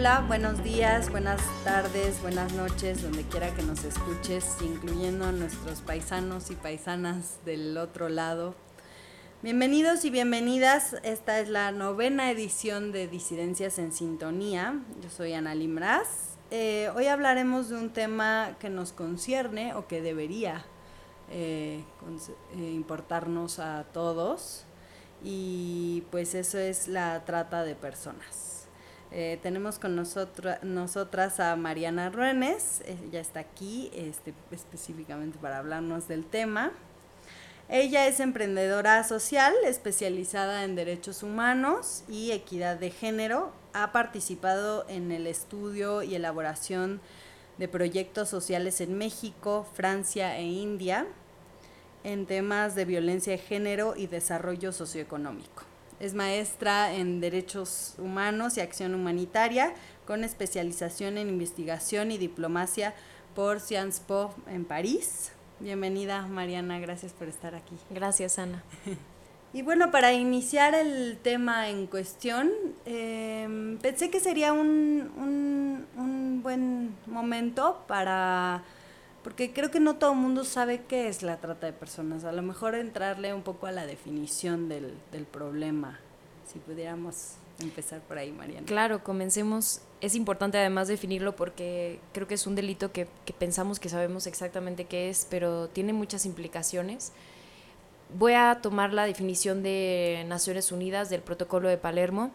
Hola, buenos días, buenas tardes, buenas noches, donde quiera que nos escuches, incluyendo a nuestros paisanos y paisanas del otro lado. Bienvenidos y bienvenidas. Esta es la novena edición de Disidencias en Sintonía. Yo soy Ana Limraz. Eh, hoy hablaremos de un tema que nos concierne o que debería eh, eh, importarnos a todos y pues eso es la trata de personas. Eh, tenemos con nosotros, nosotras a Mariana Ruenes, ella está aquí este, específicamente para hablarnos del tema. Ella es emprendedora social especializada en derechos humanos y equidad de género. Ha participado en el estudio y elaboración de proyectos sociales en México, Francia e India en temas de violencia de género y desarrollo socioeconómico. Es maestra en Derechos Humanos y Acción Humanitaria, con especialización en investigación y diplomacia por Sciences Po en París. Bienvenida, Mariana, gracias por estar aquí. Gracias, Ana. Y bueno, para iniciar el tema en cuestión, em, pensé que sería un, un buen momento para porque creo que no todo el mundo sabe qué es la trata de personas. A lo mejor entrarle un poco a la definición del, del problema, si pudiéramos empezar por ahí, Mariana. Claro, comencemos. Es importante además definirlo porque creo que es un delito que, que pensamos que sabemos exactamente qué es, pero tiene muchas implicaciones. Voy a tomar la definición de Naciones Unidas del Protocolo de Palermo.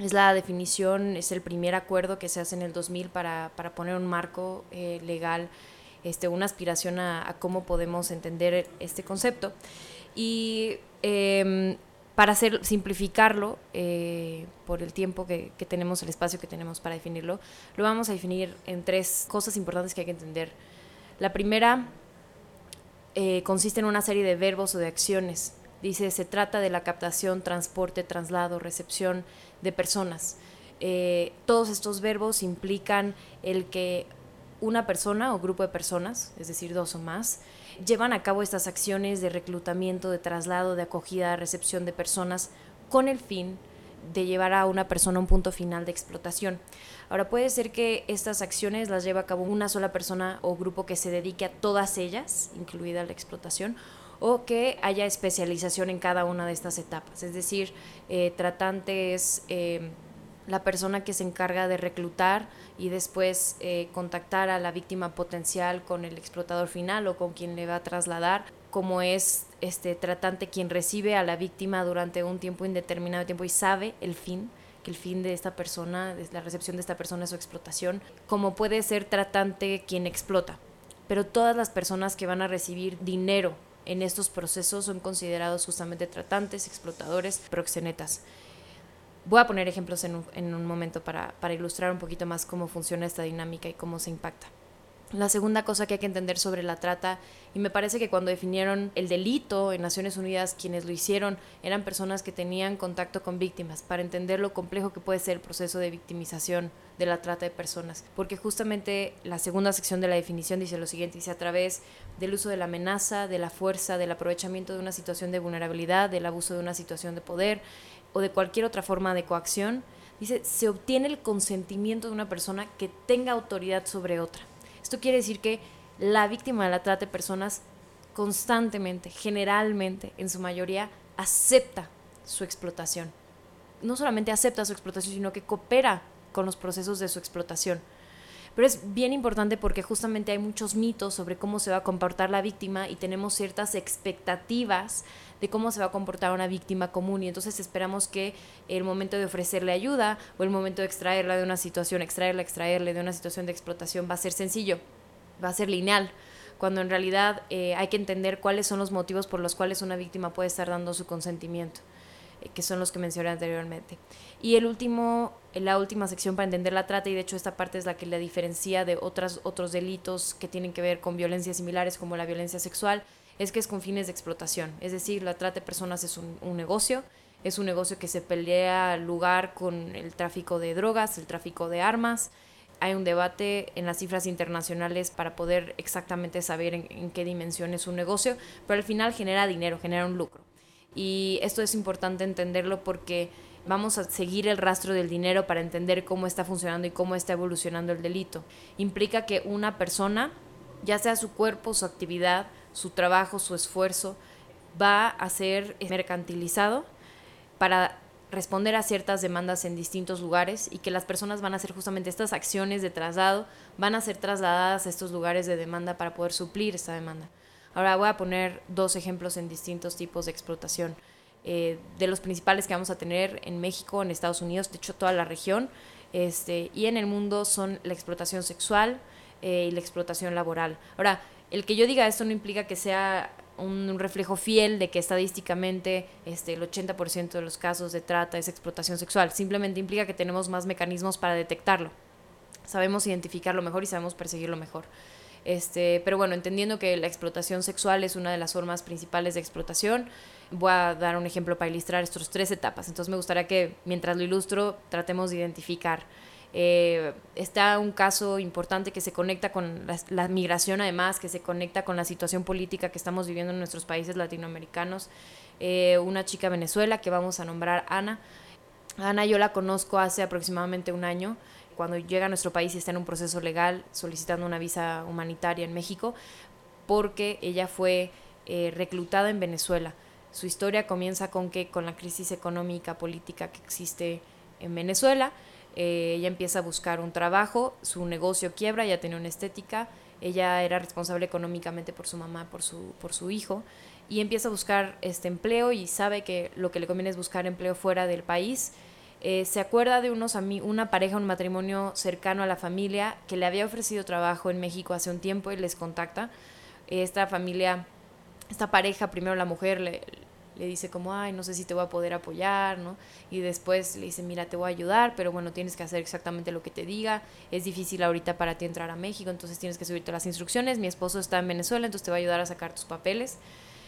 Es la definición, es el primer acuerdo que se hace en el 2000 para, para poner un marco eh, legal este, una aspiración a, cómo podemos entender este concepto. Y em, para hacer, simplificarlo, eh, por el tiempo que, tenemos, el espacio que tenemos para definirlo, lo vamos a definir en tres cosas importantes que hay que entender. La primera eh, consiste en una serie de verbos o de acciones. Dice, se trata de la captación, transporte, traslado, recepción de personas. Eh, todos estos verbos implican el que una persona o grupo de personas, es decir, dos o más, llevan a cabo estas acciones de reclutamiento, de traslado, de acogida, recepción de personas con el fin de llevar a una persona a un punto final de explotación. Ahora puede ser que estas acciones las lleve a cabo una sola persona o grupo que se dedique a todas ellas, incluida la explotación, o que haya especialización en cada una de estas etapas, es decir, eh, tratantes, eh, la persona que se encarga de reclutar y después eh, contactar a la víctima potencial con el explotador final o con quien le va a trasladar, como es este tratante quien recibe a la víctima durante un tiempo indeterminado de tiempo y sabe el fin que el fin de esta persona, de la recepción de esta persona es su explotación, como puede ser tratante quien explota. Pero todas las personas que van a recibir dinero en estos procesos son considerados justamente tratantes, explotadores, proxenetas. Voy a poner ejemplos en un, en un momento para, para ilustrar un poquito más cómo funciona esta dinámica y cómo se impacta. La segunda cosa que hay que entender sobre la trata, y me parece que cuando definieron el delito en Naciones Unidas, quienes lo hicieron eran personas que tenían contacto con víctimas, para entender lo complejo que puede ser el proceso de victimización de la trata de personas. Porque justamente la segunda sección de la definición dice lo siguiente, dice a través del uso de la amenaza, de la fuerza, del aprovechamiento de una situación de vulnerabilidad, del abuso de una situación de poder, o de cualquier otra forma de coacción, dice, se obtiene el consentimiento de una persona que tenga autoridad sobre otra. Esto quiere decir que la víctima la trata de personas constantemente, generalmente, en su mayoría, acepta su explotación. No solamente acepta su explotación, sino que coopera con los procesos de su explotación. Pero es bien importante porque justamente hay muchos mitos sobre cómo se va a comportar la víctima y tenemos ciertas expectativas de cómo se va a comportar una víctima común y entonces esperamos que el momento de ofrecerle ayuda o el momento de extraerla de una situación, extraerla, extraerle de una situación de explotación va a ser sencillo, va a ser lineal cuando en realidad eh, hay que entender cuáles son los motivos por los cuales una víctima puede estar dando su consentimiento. Eh, que son los que mencioné anteriormente. Y el último, la última sección para entender la trata, y de hecho esta parte es la que la diferencia de otras, otros delitos que tienen que ver con violencias similares como la violencia sexual, es que es con fines de explotación. Es decir, la trata de personas es un, negocio, es un negocio que se pelea lugar con el tráfico de drogas, el tráfico de armas. Hay un debate en las cifras internacionales para poder exactamente saber en, en qué dimensión es un negocio, pero al final genera dinero, genera un lucro. Y esto es importante entenderlo porque vamos a seguir el rastro del dinero para entender cómo está funcionando y cómo está evolucionando el delito. Implica que una persona, ya sea su cuerpo, su actividad, su trabajo, su esfuerzo, va a ser mercantilizado para responder a ciertas demandas en distintos lugares y que las personas van a hacer justamente estas acciones de traslado, van a ser trasladadas a estos lugares de demanda para poder suplir esta demanda. Ahora voy a poner dos ejemplos en distintos tipos de explotación. Eh, de los principales que vamos a tener en México, en Estados Unidos, de hecho toda la región, este, y en el mundo son la explotación sexual eh, y la explotación laboral. Ahora, el que yo diga esto no implica que sea un reflejo fiel de que estadísticamente este, el 80% de los casos de trata es explotación sexual. Simplemente implica que tenemos más mecanismos para detectarlo. Sabemos identificarlo mejor y sabemos perseguirlo mejor. Este, pero bueno, entendiendo que la explotación sexual es una de las formas principales de explotación, voy a dar un ejemplo para ilustrar estas tres etapas. Entonces me gustaría que mientras lo ilustro tratemos de identificar. Eh, está un caso importante que se conecta con la, migración además, que se conecta con la situación política que estamos viviendo en nuestros países latinoamericanos. Eh, una chica Venezuela que vamos a nombrar Ana. Ana yo la conozco hace aproximadamente un año cuando llega a nuestro país y está en un proceso legal solicitando una visa humanitaria en México, porque ella fue eh, reclutada en Venezuela. Su historia comienza con que con la crisis económica, política que existe en Venezuela, eh, ella empieza a buscar un trabajo, su negocio quiebra, ella tenía una estética, ella era responsable económicamente por su mamá, por su, por su hijo, y empieza a buscar este empleo y sabe que lo que le conviene es buscar empleo fuera del país eh, se acuerda de unos una pareja, un matrimonio cercano a la familia que le había ofrecido trabajo en México hace un tiempo y les contacta. Esta familia, esta pareja, primero la mujer le, le dice como, ay, no sé si te voy a poder apoyar, ¿no? Y después le dice, mira, te voy a ayudar, pero bueno, tienes que hacer exactamente lo que te diga. Es difícil ahorita para ti entrar a México, entonces tienes que subirte las instrucciones. Mi esposo está en Venezuela, entonces te va a ayudar a sacar tus papeles.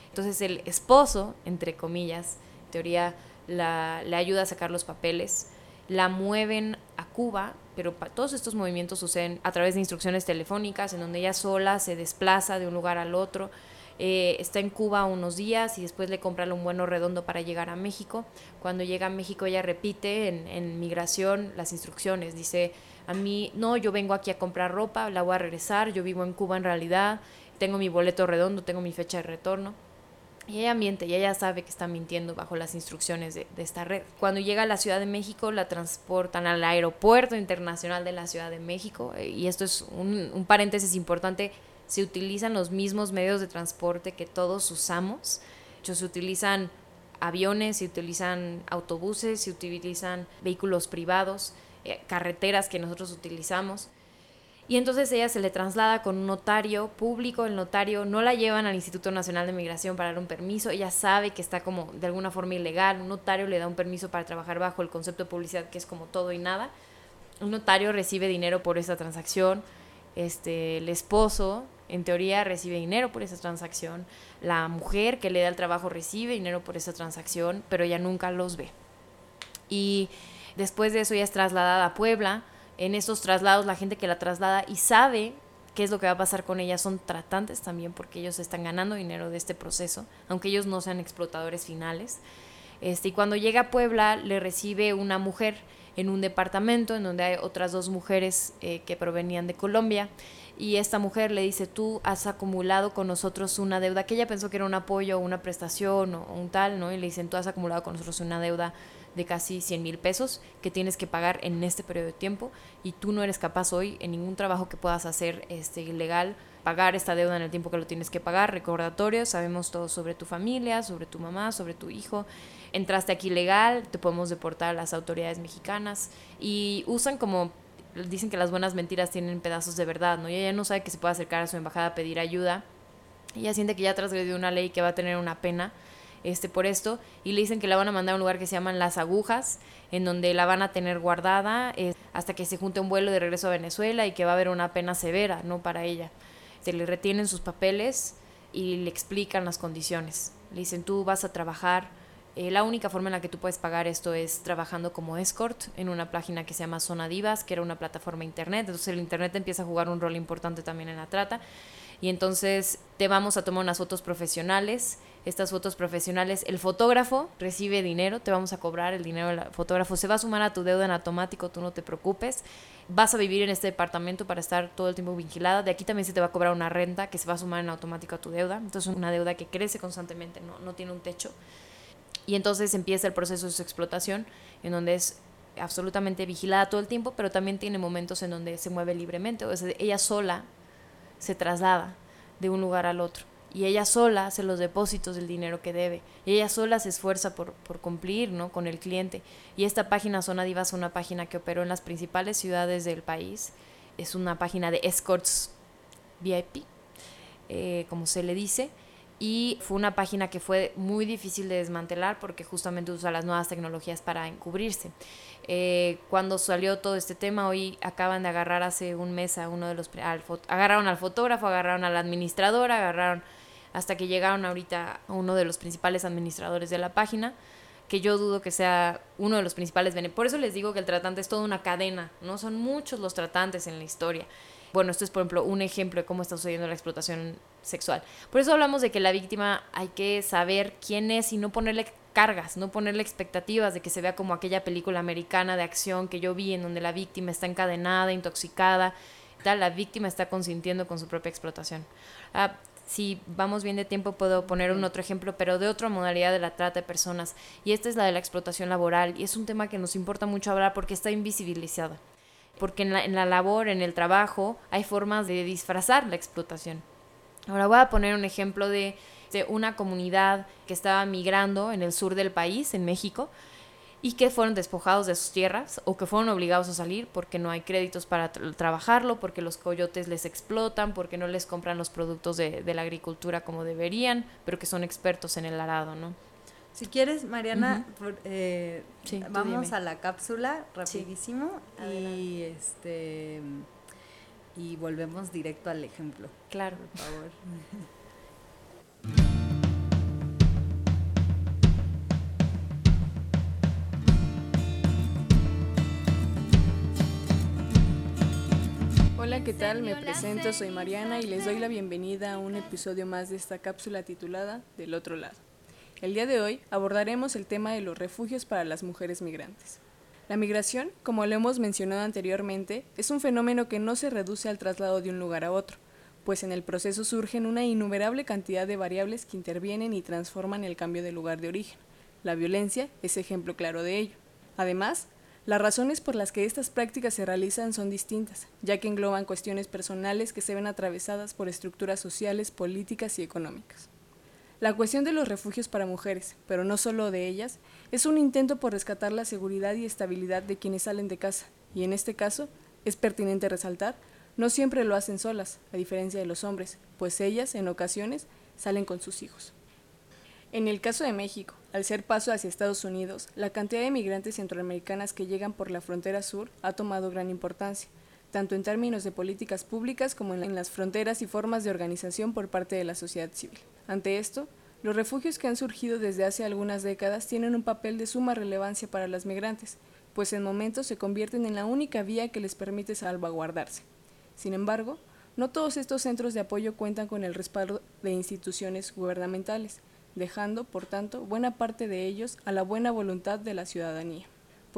Entonces el esposo, entre comillas, teoría la, le ayuda a sacar los papeles, la mueven a Cuba, pero todos estos movimientos suceden a través de instrucciones telefónicas, en donde ella sola se desplaza de un lugar al otro. Eh, está en Cuba unos días y después le compran un bueno redondo para llegar a México. Cuando llega a México ella repite en, migración las instrucciones. Dice, a mí, no, yo vengo aquí a comprar ropa, la voy a regresar, yo vivo en Cuba en realidad, tengo mi boleto redondo, tengo mi fecha de retorno. Y ella miente y ella sabe que está mintiendo bajo las instrucciones de, esta red. Cuando llega a la Ciudad de México, la transportan al aeropuerto internacional de la Ciudad de México. Eh, y esto es un paréntesis importante. Se utilizan los mismos medios de transporte que todos usamos. De se utilizan aviones, se utilizan autobuses, se utilizan vehículos privados, eh, carreteras que nosotros utilizamos. Y entonces ella se le traslada con un notario público, el notario no la llevan al Instituto Nacional de Migración para dar un permiso, ella sabe que está como de alguna forma ilegal, un notario le da un permiso para trabajar bajo el concepto de publicidad que es como todo y nada. Un notario recibe dinero por esa transacción, este, el esposo en teoría recibe dinero por esa transacción, la mujer que le da el trabajo recibe dinero por esa transacción, pero ella nunca los ve. Y después de eso ella es trasladada a Puebla, en estos traslados, la gente que la traslada y sabe qué es lo que va a pasar con ella son tratantes también porque ellos están ganando dinero de este proceso, aunque ellos no sean explotadores finales. Este, y cuando llega a Puebla le recibe una mujer en un departamento en donde hay otras dos mujeres eh, que provenían de Colombia y esta mujer le dice, tú has acumulado con nosotros una deuda, que ella pensó que era un apoyo o una prestación o, un tal, ¿no? Y le dicen, tú has acumulado con nosotros una deuda de casi 100 mil pesos que tienes que pagar en este periodo de tiempo y tú no eres capaz hoy en ningún trabajo que puedas hacer este, ilegal pagar esta deuda en el tiempo que lo tienes que pagar, recordatorio, sabemos todo sobre tu familia, sobre tu mamá, sobre tu hijo, entraste aquí legal, te podemos deportar a las autoridades mexicanas y usan como dicen que las buenas mentiras tienen pedazos de verdad, ¿no? Y ella no sabe que se puede acercar a su embajada a pedir ayuda. Ella siente que ya transgredió una ley que va a tener una pena este, por esto y le dicen que la van a mandar a un lugar que se llaman Las Agujas, en donde la van a tener guardada eh, hasta que se junte un vuelo de regreso a Venezuela y que va a haber una pena severa, ¿no? Para ella. Se le retienen sus papeles y le explican las condiciones. Le dicen, tú vas a trabajar, eh, la única forma en la que tú puedes pagar esto es trabajando como escort en una página que se llama Zona Divas, que era una plataforma internet. Entonces el internet empieza a jugar un rol importante también en la trata. y entonces te vamos a tomar unas fotos profesionales. Estas fotos profesionales, el fotógrafo recibe dinero, te vamos a cobrar el dinero del fotógrafo, se va a sumar a tu deuda en automático, tú no te preocupes. Vas a vivir en este departamento para estar todo el tiempo vigilada. De aquí también se te va a cobrar una renta que se va a sumar en automático a tu deuda. Entonces, una deuda que crece constantemente, no, no tiene un techo. Y entonces empieza el proceso de su explotación, en donde es absolutamente vigilada todo el tiempo, pero también tiene momentos en donde se mueve libremente. O sea, ella sola se traslada de un lugar al otro. Y ella sola hace los depósitos del dinero que debe. Y ella sola se esfuerza por, por cumplir ¿no? con el cliente. Y esta página Zona Diva es una página que operó en las principales ciudades del país. Es una página de escorts VIP, eh, como se le dice y fue una página que fue muy difícil de desmantelar porque justamente usa las nuevas tecnologías para encubrirse. Eh, cuando salió todo este tema, hoy acaban de agarrar hace un mes a uno de los... Al, agarraron al fotógrafo, agarraron a la administradora, agarraron hasta que llegaron ahorita a uno de los principales administradores de la página que yo dudo que sea uno de los principales Por eso les digo que el tratante es toda una cadena, ¿no? Son muchos los tratantes en la historia. Bueno, esto es, por ejemplo, un ejemplo de cómo está sucediendo la explotación sexual. Por eso hablamos de que la víctima hay que saber quién es y no ponerle cargas, no ponerle expectativas de que se vea como aquella película americana de acción que yo vi en donde la víctima está encadenada, intoxicada, tal, la víctima está consintiendo con su propia explotación. Ah, si vamos bien de tiempo puedo poner un otro ejemplo, pero de otra modalidad de la trata de personas, y esta es la de la explotación laboral, y es un tema que nos importa mucho hablar porque está invisibilizado porque en la, labor, en el trabajo, hay formas de disfrazar la explotación. Ahora voy a poner un ejemplo de, de una comunidad que estaba migrando en el sur del país, en México, y que fueron despojados de sus tierras o que fueron obligados a salir porque no hay créditos para trabajarlo, porque los coyotes les explotan, porque no les compran los productos de, de, la agricultura como deberían, pero que son expertos en el arado, ¿no? Si quieres, Mariana, eh, vamos a la cápsula rapidísimo y este y volvemos directo al ejemplo. Claro, por favor. Hola, ¿qué tal? Me presento, soy Mariana y les doy la bienvenida a un episodio más de esta cápsula titulada Del otro lado. El día de hoy abordaremos el tema de los refugios para las mujeres migrantes. La migración, como lo hemos mencionado anteriormente, es un fenómeno que no se reduce al traslado de un lugar a otro, pues en el proceso surgen una innumerable cantidad de variables que intervienen y transforman el cambio de lugar de origen. La violencia es ejemplo claro de ello. Además, las razones por las que estas prácticas se realizan son distintas, ya que engloban cuestiones personales que se ven atravesadas por estructuras sociales, políticas y económicas. La cuestión de los refugios para mujeres, pero no solo de ellas, es un intento por rescatar la seguridad y estabilidad de quienes salen de casa, y en este caso, es pertinente resaltar, no siempre lo hacen solas, a diferencia de los hombres, pues ellas, en ocasiones, salen con sus hijos. En el caso de México, al ser paso hacia Estados Unidos, la cantidad de migrantes centroamericanas que llegan por la frontera sur ha tomado gran importancia, tanto en términos de políticas públicas como en las fronteras y formas de organización por parte de la sociedad civil. Ante esto, los refugios que han surgido desde hace algunas décadas tienen un papel de suma relevancia para las migrantes, pues en momentos se convierten en la única vía que les permite salvaguardarse. Sin embargo, no todos estos centros de apoyo cuentan con el respaldo de instituciones gubernamentales, dejando, por tanto, buena parte de ellos a la buena voluntad de la ciudadanía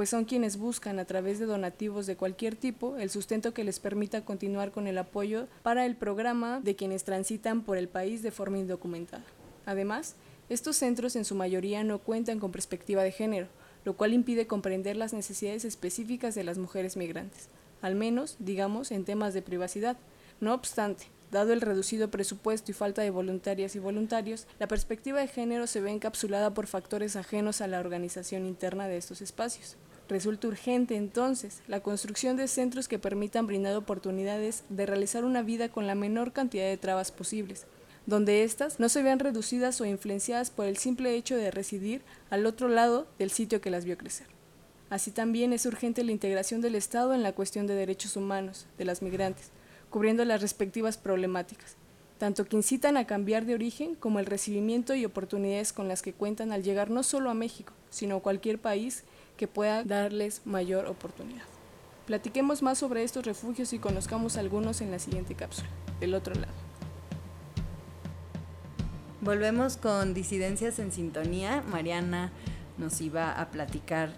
pues son quienes buscan a través de donativos de cualquier tipo el sustento que les permita continuar con el apoyo para el programa de quienes transitan por el país de forma indocumentada. Además, estos centros en su mayoría no cuentan con perspectiva de género, lo cual impide comprender las necesidades específicas de las mujeres migrantes, al menos, digamos, en temas de privacidad. No obstante, Dado el reducido presupuesto y falta de voluntarias y voluntarios, la perspectiva de género se ve encapsulada por factores ajenos a la organización interna de estos espacios. Resulta urgente entonces la construcción de centros que permitan brindar oportunidades de realizar una vida con la menor cantidad de trabas posibles, donde éstas no se vean reducidas o influenciadas por el simple hecho de residir al otro lado del sitio que las vio crecer. Así también es urgente la integración del Estado en la cuestión de derechos humanos de las migrantes, cubriendo las respectivas problemáticas, tanto que incitan a cambiar de origen como el recibimiento y oportunidades con las que cuentan al llegar no solo a México, sino a cualquier país que pueda darles mayor oportunidad. Platiquemos más sobre estos refugios y conozcamos algunos en la siguiente cápsula, del otro lado. Volvemos con Disidencias en Sintonía. Mariana nos iba a platicar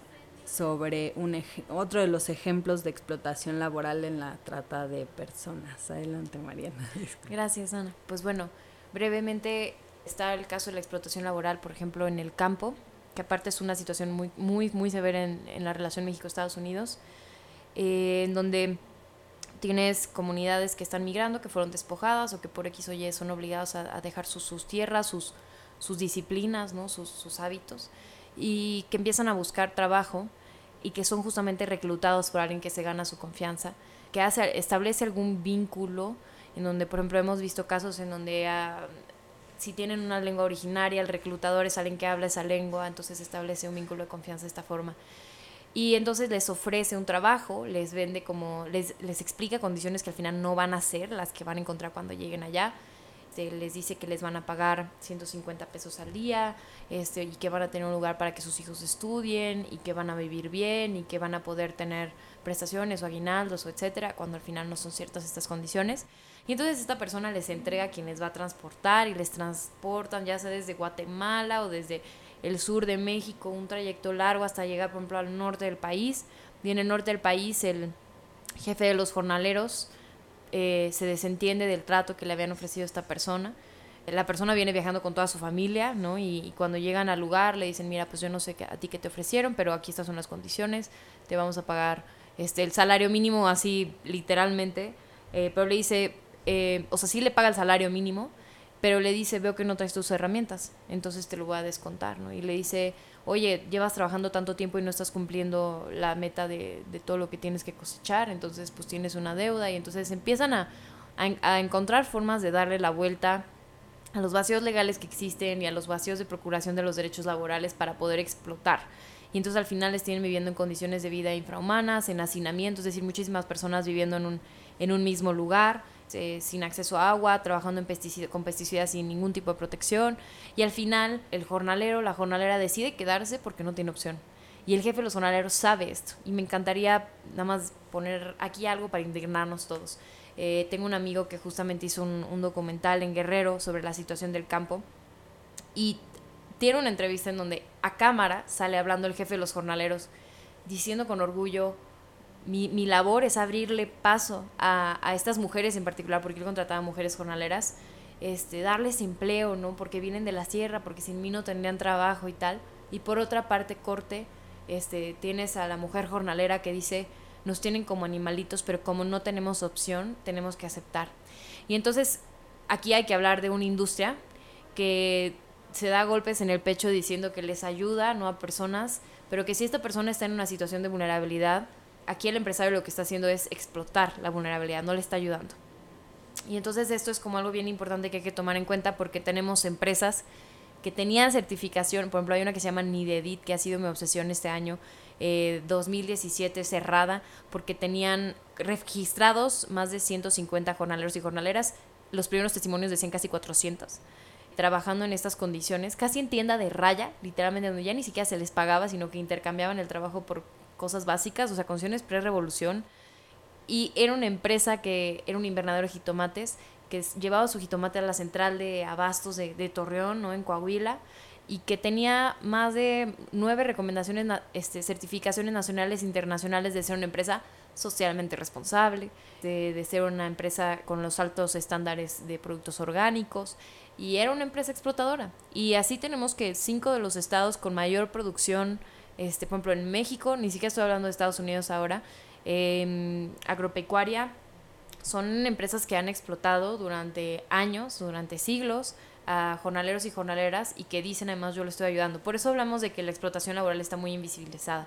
sobre un otro de los ejemplos de explotación laboral en la trata de personas. Adelante, Mariana. Gracias, Ana. Pues bueno, brevemente está el caso de la explotación laboral, por ejemplo, en el campo, que aparte es una situación muy, muy, muy severa en, en la relación México-Estados Unidos, eh, en donde tienes comunidades que están migrando, que fueron despojadas o que por X o Y son obligados a, dejar sus, sus, tierras, sus, sus disciplinas, ¿no? sus, sus hábitos, y que empiezan a buscar trabajo y que son justamente reclutados por alguien que se gana su confianza, que hace, establece algún vínculo, en donde, por ejemplo, hemos visto casos en donde si tienen una lengua originaria, el reclutador es alguien que habla esa lengua, entonces establece un vínculo de confianza de esta forma. Y entonces les ofrece un trabajo, les vende como, les, les explica condiciones que al final no van a ser las que van a encontrar cuando lleguen allá. Este, les dice que les van a pagar 150 pesos al día este, y que van a tener un lugar para que sus hijos estudien y que van a vivir bien y que van a poder tener prestaciones o aguinaldos o etcétera, cuando al final no son ciertas estas condiciones. Y entonces esta persona les entrega a quien les va a transportar y les transportan ya sea desde Guatemala o desde el sur de México, un trayecto largo hasta llegar, por ejemplo, al norte del país. Y en el norte del país el jefe de los jornaleros eh, se desentiende del trato que le habían ofrecido a esta persona. La persona viene viajando con toda su familia, ¿no? Y, cuando llegan al lugar le dicen, mira, pues yo no sé a ti qué te ofrecieron, pero aquí estas son las condiciones, te vamos a pagar este, el salario mínimo así literalmente. Eh, pero le dice, eh, o sea, sí le paga el salario mínimo, pero le dice, veo que no traes tus herramientas, entonces te lo voy a descontar, ¿no? Y le dice, oye, llevas trabajando tanto tiempo y no estás cumpliendo la meta de, de todo lo que tienes que cosechar, entonces pues tienes una deuda y entonces empiezan a, a, encontrar formas de darle la vuelta a los vacíos legales que existen y a los vacíos de procuración de los derechos laborales para poder explotar. Y entonces al final les tienen viviendo en condiciones de vida infrahumanas, en hacinamiento, es decir, muchísimas personas viviendo en un, en un mismo lugar, este, sin acceso a agua, trabajando con pesticidas sin ningún tipo de protección. Y al final, el jornalero, la jornalera decide quedarse porque no tiene opción. Y el jefe de los jornaleros sabe esto. Y me encantaría nada más poner aquí algo para indignarnos todos. Eh, tengo un amigo que justamente hizo un documental en Guerrero sobre la situación del campo. Y tiene una entrevista en donde a cámara sale hablando el jefe de los jornaleros, diciendo con orgullo mi, mi labor es abrirle paso a, a, estas mujeres en particular, porque yo contrataba mujeres jornaleras, este, darles empleo, ¿no? Porque vienen de la sierra, porque sin mí no tendrían trabajo y tal. Y por otra parte, corte, este, tienes a la mujer jornalera que dice, nos tienen como animalitos, pero como no tenemos opción, tenemos que aceptar. Y entonces, aquí hay que hablar de una industria que se da golpes en el pecho diciendo que les ayuda, ¿no? A personas, pero que si esta persona está en una situación de vulnerabilidad, aquí el empresario lo que está haciendo es explotar la vulnerabilidad, no le está ayudando. Y entonces esto es como algo bien importante que hay que tomar en cuenta porque tenemos empresas que tenían certificación, por ejemplo hay una que se llama Nidedit, que ha sido mi obsesión este año, 2017 eh, cerrada, porque tenían registrados más de 150 jornaleros y jornaleras, los primeros testimonios decían casi 400 trabajando en estas condiciones, casi en tienda de raya, literalmente, donde ya ni siquiera se les pagaba, sino que intercambiaban el trabajo por cosas básicas, o sea, condiciones pre-revolución. Y era una empresa que era un invernadero de jitomates, que llevaba su jitomate a la central de abastos de, Torreón, ¿no? En Coahuila, y que tenía más de nueve recomendaciones, este, certificaciones nacionales e internacionales de ser una empresa socialmente responsable, de, de, ser una empresa con los altos estándares de productos orgánicos y era una empresa explotadora. Y así tenemos que cinco de los estados con mayor producción este, por ejemplo, en México, ni siquiera estoy hablando de Estados Unidos ahora, em, agropecuaria, son empresas que han explotado durante años, durante siglos, a jornaleros y jornaleras y que dicen además yo le estoy ayudando. Por eso hablamos de que la explotación laboral está muy invisibilizada.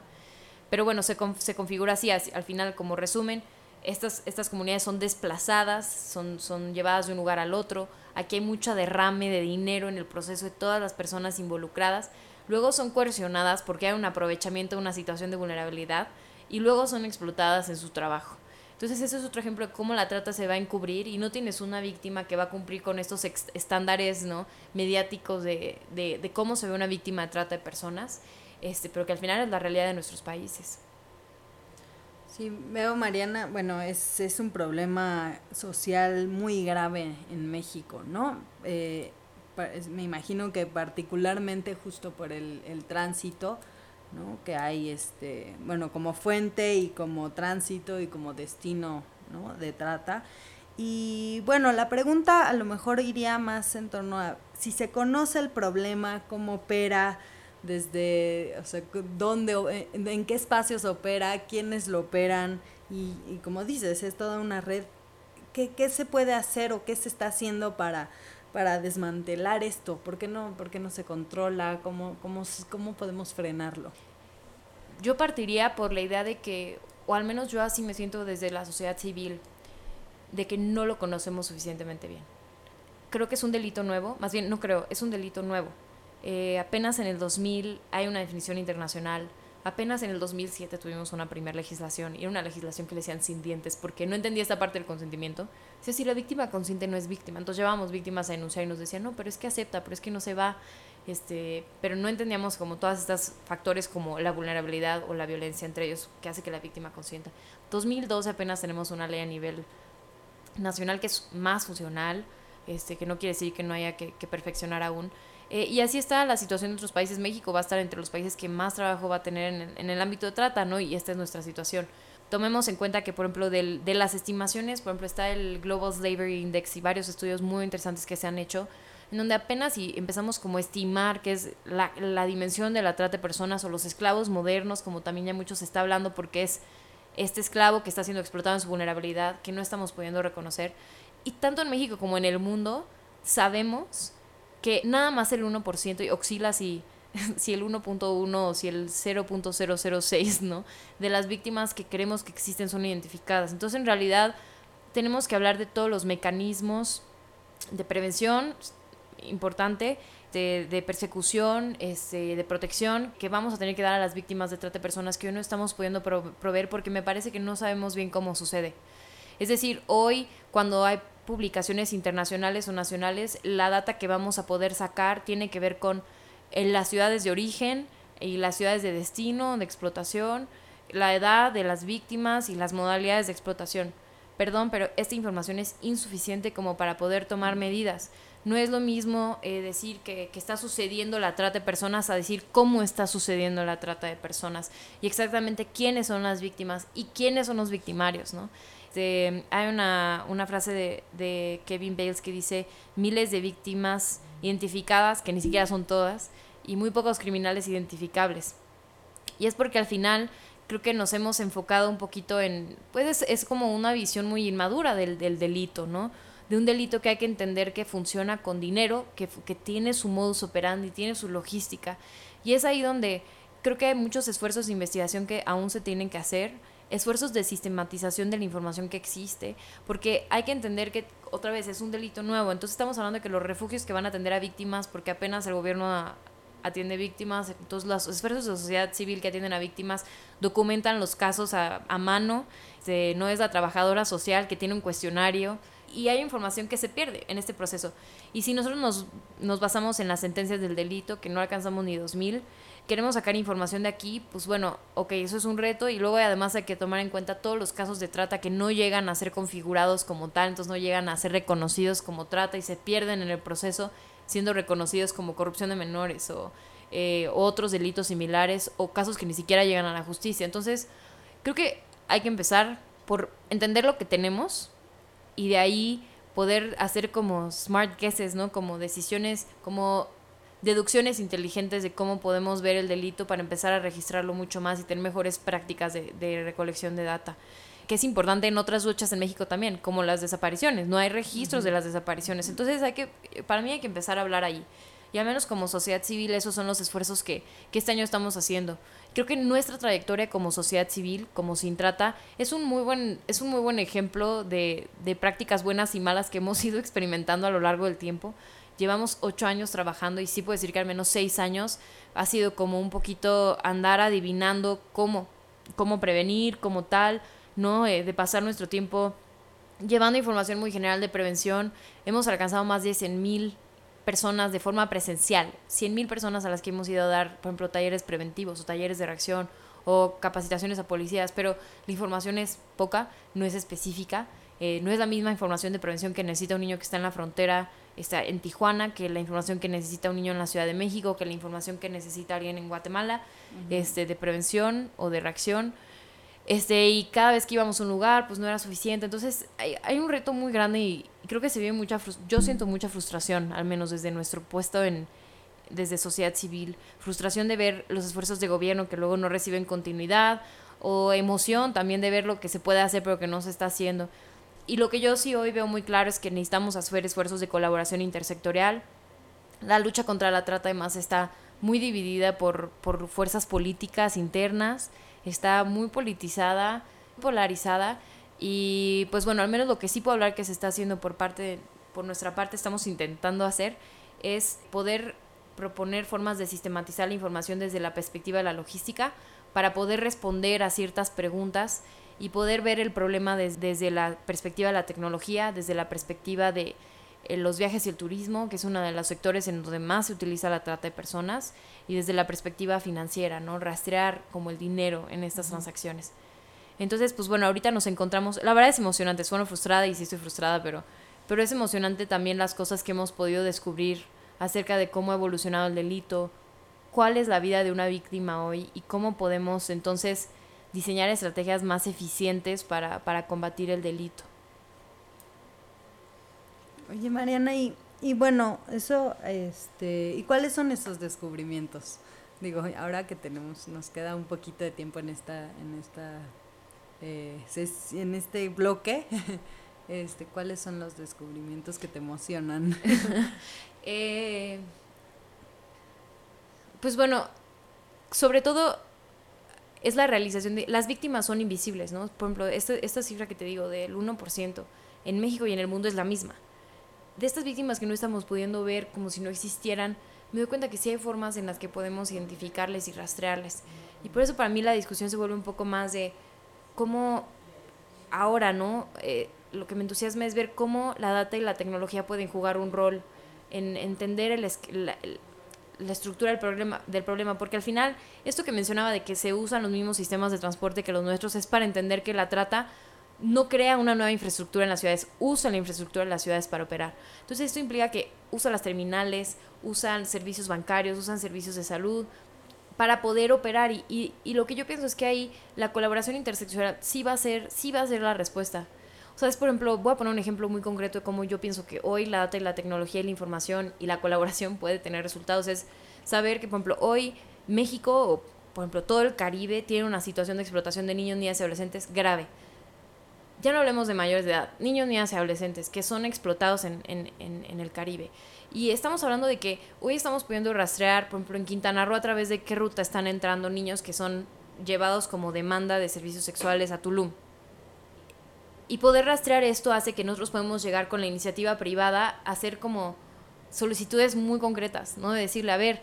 Pero bueno, se, se configura así, al final como resumen, estas, estas comunidades son desplazadas, son, son llevadas de un lugar al otro, aquí hay mucha derrame de dinero en el proceso de todas las personas involucradas, luego son coercionadas porque hay un aprovechamiento una situación de vulnerabilidad y luego son explotadas en su trabajo. Entonces ese es otro ejemplo de cómo la trata se va a encubrir y no tienes una víctima que va a cumplir con estos estándares ¿no? mediáticos de, de, cómo se ve una víctima de trata de personas, este, pero que al final es la realidad de nuestros países. Sí, veo Mariana, bueno, es, es un problema social muy grave en México, ¿no? Eh, me imagino que particularmente justo por el, el tránsito, ¿no? que hay este, bueno, como fuente y como tránsito y como destino ¿no? de trata. Y bueno, la pregunta a lo mejor iría más en torno a si se conoce el problema, cómo opera, desde, o sea, dónde, eh, en qué espacios opera, quiénes lo operan, y, y como dices, es toda una red. ¿Qué, ¿Qué, se puede hacer o qué se está haciendo para, para desmantelar esto? ¿Por qué no, por qué no se controla? ¿Cómo, cómo, ¿Cómo podemos frenarlo? Yo partiría por la idea de que, o al menos yo así me siento desde la sociedad civil, de que no lo conocemos suficientemente bien. Creo que es un delito nuevo, más bien no creo, es un delito nuevo eh, apenas en el 2000 hay una definición internacional. Apenas en el 2007 tuvimos una primera legislación y era una legislación que le decían sin dientes porque no entendía esta parte del consentimiento. Es decir, la víctima consciente no es víctima. Entonces llevábamos víctimas a denunciar y nos decían, no, pero es que acepta, pero es que no se va. Este, pero no entendíamos como todas estas factores como la vulnerabilidad o la violencia entre ellos que hace que la víctima consienta. 2012 apenas tenemos una ley a nivel nacional que es más funcional, este, que no quiere decir que no haya que perfeccionar aún eh, y así está la situación en otros países. México va a estar entre los países que más trabajo va a tener en, el ámbito de trata, ¿no? Y esta es nuestra situación. Tomemos en cuenta que, por ejemplo, del, de las estimaciones, por ejemplo, está el Global Slavery Index y varios estudios muy interesantes que se han hecho, en donde apenas y empezamos como a estimar qué es la, la dimensión de la trata de personas o los esclavos modernos, como también ya muchos se está hablando, porque es este esclavo que está siendo explotado en su vulnerabilidad, que no estamos pudiendo reconocer. Y tanto en México como en el mundo sabemos que nada más el 1% y oscila si, si el 1.1 o si el 0.006, ¿no? De las víctimas que creemos que existen son identificadas. Entonces, en realidad, tenemos que hablar de todos los mecanismos de prevención, importante, de, de, persecución, este, de protección que vamos a tener que dar a las víctimas de trata de personas que hoy no estamos pudiendo proveer porque me parece que no sabemos bien cómo sucede. Es decir, hoy cuando hay publicaciones internacionales o nacionales, la data que vamos a poder sacar tiene que ver con eh, las ciudades de origen y las ciudades de destino, de explotación, la edad de las víctimas y las modalidades de explotación. Perdón, pero esta información es insuficiente como para poder tomar medidas. No es lo mismo eh, decir que, que, está sucediendo la trata de personas a decir cómo está sucediendo la trata de personas y exactamente quiénes son las víctimas y quiénes son los victimarios, ¿no? Este, hay una, una frase de, de, Kevin Bales que dice miles de víctimas identificadas, que ni siquiera son todas, y muy pocos criminales identificables. Y es porque al final creo que nos hemos enfocado un poquito en, pues es, como una visión muy inmadura del, del, delito, ¿no? De un delito que hay que entender que funciona con dinero, que, que tiene su modus operandi, tiene su logística. Y es ahí donde creo que hay muchos esfuerzos de investigación que aún se tienen que hacer esfuerzos de sistematización de la información que existe, porque hay que entender que otra vez es un delito nuevo, entonces estamos hablando de que los refugios que van a atender a víctimas, porque apenas el gobierno atiende víctimas, entonces los esfuerzos de sociedad civil que atienden a víctimas documentan los casos a, a mano, no es la trabajadora social que tiene un cuestionario, y hay información que se pierde en este proceso. Y si nosotros nos, nos basamos en las sentencias del delito, que no alcanzamos ni 2000, queremos sacar información de aquí, pues bueno, ok, eso es un reto y luego además hay que tomar en cuenta todos los casos de trata que no llegan a ser configurados como tal, entonces no llegan a ser reconocidos como trata y se pierden en el proceso siendo reconocidos como corrupción de menores o eh, otros delitos similares o casos que ni siquiera llegan a la justicia. Entonces, creo que hay que empezar por entender lo que tenemos y de ahí poder hacer como smart guesses, ¿no? Como decisiones, como deducciones inteligentes de cómo podemos ver el delito para empezar a registrarlo mucho más y tener mejores prácticas de, recolección de data que es importante en otras luchas en México también, como las desapariciones. No hay registros de las desapariciones. Entonces hay que, para mí hay que empezar a hablar ahí. Y al menos como sociedad civil, esos son los esfuerzos que, que este año estamos haciendo. Creo que nuestra trayectoria como sociedad civil, como Sin Trata, es un muy buen, es un muy buen ejemplo de, de prácticas buenas y malas que hemos ido experimentando a lo largo del tiempo llevamos ocho años trabajando y sí puedo decir que al menos seis años ha sido como un poquito andar adivinando cómo, cómo prevenir, como tal, ¿no? Eh, de pasar nuestro tiempo llevando información muy general de prevención. Hemos alcanzado más de 100 mil personas de forma presencial, 100 mil personas a las que hemos ido a dar, por ejemplo, talleres preventivos o talleres de reacción o capacitaciones a policías, pero la información es poca, no es específica, eh, no es la misma información de prevención que necesita un niño que está en la frontera está en Tijuana, que la información que necesita un niño en la Ciudad de México, que la información que necesita alguien en Guatemala, este, de prevención o de reacción. Este, y cada vez que íbamos a un lugar, pues no era suficiente. Entonces, hay, hay un reto muy grande y creo que se vive mucha yo siento mucha frustración, al menos desde nuestro puesto en desde sociedad civil, frustración de ver los esfuerzos de gobierno que luego no reciben continuidad o emoción también de ver lo que se puede hacer pero que no se está haciendo. Y lo que yo sí hoy veo muy claro es que necesitamos hacer esfuerzos de colaboración intersectorial. La lucha contra la trata además está muy dividida por, por fuerzas políticas internas, está muy politizada, polarizada y pues bueno, al menos lo que sí puedo hablar que se está haciendo por parte por nuestra parte estamos intentando hacer es poder proponer formas de sistematizar la información desde la perspectiva de la logística para poder responder a ciertas preguntas y poder ver el problema desde la perspectiva de la tecnología, desde la perspectiva de eh, los viajes y el turismo, que es uno de los sectores en donde más se utiliza la trata de personas, y desde la perspectiva financiera, ¿no? Rastrear como el dinero en estas transacciones. Entonces, pues bueno, ahorita nos encontramos, la verdad es emocionante, sueno frustrada y sí estoy frustrada, pero, pero es emocionante también las cosas que hemos podido descubrir acerca de cómo ha evolucionado el delito, cuál es la vida de una víctima hoy y cómo podemos entonces diseñar estrategias más eficientes para, para combatir el delito. Oye, Mariana, y, y bueno, eso, este, ¿y cuáles son esos descubrimientos? Digo, ahora que tenemos, nos queda un poquito de tiempo en esta, en esta, eh, en este bloque, este, ¿cuáles son los descubrimientos que te emocionan? eh, pues bueno, sobre todo es la realización de... Las víctimas son invisibles, ¿no? Por ejemplo, esta, esta cifra que te digo del 1% en México y en el mundo es la misma. De estas víctimas que no estamos pudiendo ver como si no existieran, me doy cuenta que sí hay formas en las que podemos identificarles y rastrearles. Y por eso para mí la discusión se vuelve un poco más de cómo ahora, ¿no? Eh, lo que me entusiasma es ver cómo la data y la tecnología pueden jugar un rol en entender el, el, la estructura del problema, del problema, porque al final esto que mencionaba de que se usan los mismos sistemas de transporte que los nuestros es para entender que la trata no crea una nueva infraestructura en las ciudades, usa la infraestructura de las ciudades para operar. Entonces esto implica que usa las terminales, usan servicios bancarios, usan servicios de salud para poder operar y, y, y lo que yo pienso es que ahí la colaboración interseccional sí va a ser, sí va a ser la respuesta. O sea, es por ejemplo, voy a poner un ejemplo muy concreto de cómo yo pienso que hoy la data y la tecnología y la información y la colaboración puede tener resultados. Es saber que, por ejemplo, hoy México o, por ejemplo, todo el Caribe tiene una situación de explotación de niños, niñas y adolescentes grave. Ya no hablemos de mayores de edad, niños, niñas y adolescentes que son explotados en, en, en, en el Caribe. Y estamos hablando de que hoy estamos pudiendo rastrear, por ejemplo, en Quintana Roo a través de qué ruta están entrando niños que son llevados como demanda de servicios sexuales a Tulum y poder rastrear esto hace que nosotros podemos llegar con la iniciativa privada a hacer como solicitudes muy concretas, ¿no? De decirle, a ver,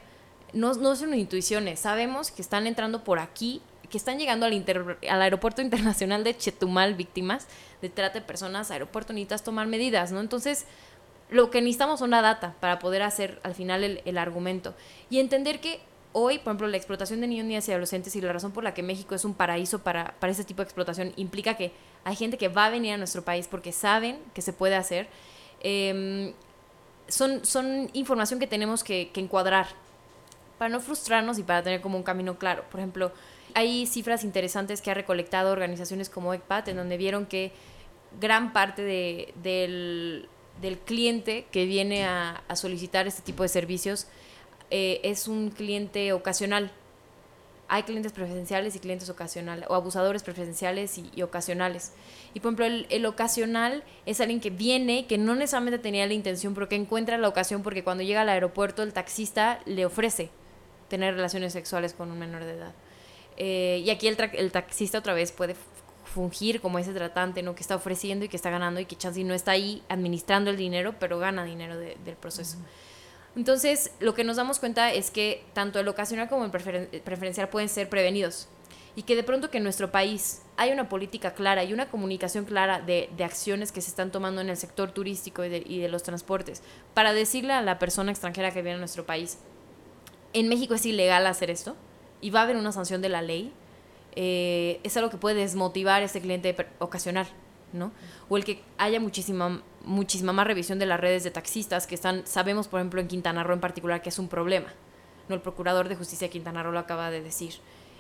no, no son intuiciones, sabemos que están entrando por aquí, que están llegando al, al aeropuerto internacional de Chetumal víctimas de trata de personas, aeropuerto necesitas tomar medidas, ¿no? Entonces, lo que necesitamos son la data para poder hacer al final el, el argumento y entender que hoy, por ejemplo, la explotación de niños, niñas y adolescentes y la razón por la que México es un paraíso para, para ese tipo de explotación implica que hay gente que va a venir a nuestro país porque saben que se puede hacer. Em, son, son información que tenemos que, que encuadrar para no frustrarnos y para tener como un camino claro. Por ejemplo, hay cifras interesantes que ha recolectado organizaciones como ECPAT en donde vieron que gran parte de, del, del, cliente que viene a, solicitar este tipo de servicios eh, es un cliente ocasional hay clientes preferenciales y clientes ocasionales, o abusadores preferenciales y, ocasionales. Y por ejemplo, el, el, ocasional es alguien que viene, que no necesariamente tenía la intención, pero que encuentra la ocasión porque cuando llega al aeropuerto el taxista le ofrece tener relaciones sexuales con un menor de edad. Eh, y aquí el, el, taxista otra vez puede fungir como ese tratante, ¿no? Que está ofreciendo y que está ganando y que Chansey no está ahí administrando el dinero, pero gana dinero de, del proceso. Uh -huh. Entonces, lo que nos damos cuenta es que tanto el ocasional como el preferen preferencial pueden ser prevenidos y que de pronto que en nuestro país hay una política clara y una comunicación clara de, de acciones que se están tomando en el sector turístico y de, y de, los transportes para decirle a la persona extranjera que viene a nuestro país, en México es ilegal hacer esto y va a haber una sanción de la ley, eh, es algo que puede desmotivar a este cliente ocasional, ¿no? O el que haya muchísima muchísima más revisión de las redes de taxistas que están, sabemos por ejemplo en Quintana Roo en particular que es un problema. No, el procurador de justicia de Quintana Roo lo acaba de decir.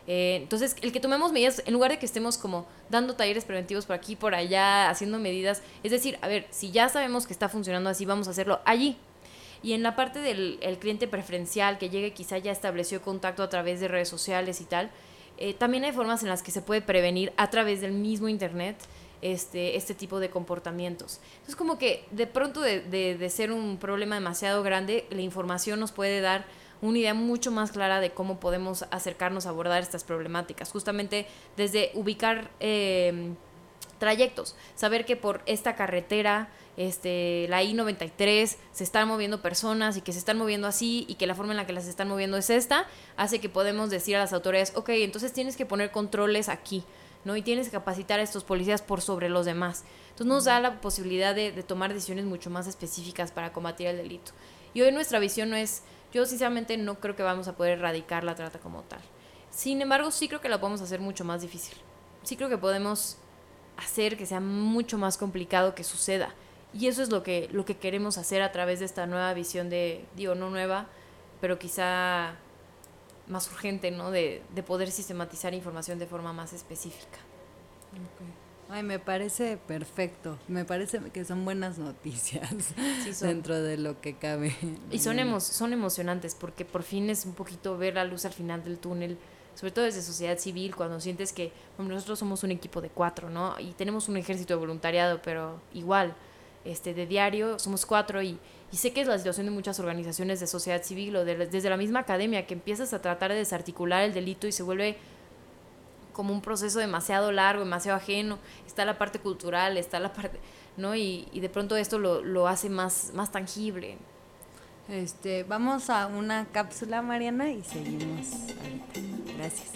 Eh, entonces, el que tomemos medidas, en lugar de que estemos como dando talleres preventivos por aquí, por allá, haciendo medidas, es decir, a ver, si ya sabemos que está funcionando así, vamos a hacerlo allí. Y en la parte del el cliente preferencial que llegue quizá ya estableció contacto a través de redes sociales y tal, eh, también hay formas en las que se puede prevenir a través del mismo Internet este, este tipo de comportamientos. Entonces como que de pronto de, de, ser un problema demasiado grande, la información nos puede dar una idea mucho más clara de cómo podemos acercarnos a abordar estas problemáticas. Justamente desde ubicar em, trayectos, saber que por esta carretera, este, la I-93, se están moviendo personas y que se están moviendo así y que la forma en la que las están moviendo es esta, hace que podemos decir a las autoridades, ok, entonces tienes que poner controles aquí ¿no? Y tienes que capacitar a estos policías por sobre los demás. Entonces nos da la posibilidad de, tomar decisiones mucho más específicas para combatir el delito. Y hoy nuestra visión no es, yo sinceramente no creo que vamos a poder erradicar la trata como tal. Sin embargo, sí creo que la podemos hacer mucho más difícil. Sí creo que podemos hacer que sea mucho más complicado que suceda. Y eso es lo que, lo que queremos hacer a través de esta nueva visión de, digo, no nueva, pero quizá más urgente, ¿no? De, de poder sistematizar información de forma más específica. Ay, me parece perfecto. Me parece que son buenas noticias dentro de lo que cabe. Y son, emo son emocionantes porque por fin es un poquito ver la luz al final del túnel, sobre todo desde sociedad civil, cuando sientes que nosotros somos un equipo de cuatro, ¿no? Y tenemos un ejército de voluntariado, pero igual, este, de diario somos cuatro y, y sé que es la situación de muchas organizaciones de sociedad civil o desde la misma academia, que empiezas a tratar de desarticular el delito y se vuelve como un proceso demasiado largo, demasiado ajeno. Está la parte cultural, está la parte, ¿no? Y, y de pronto esto lo, lo, hace más, más tangible. Este, vamos a una cápsula, Mariana, y seguimos ahorita. Gracias.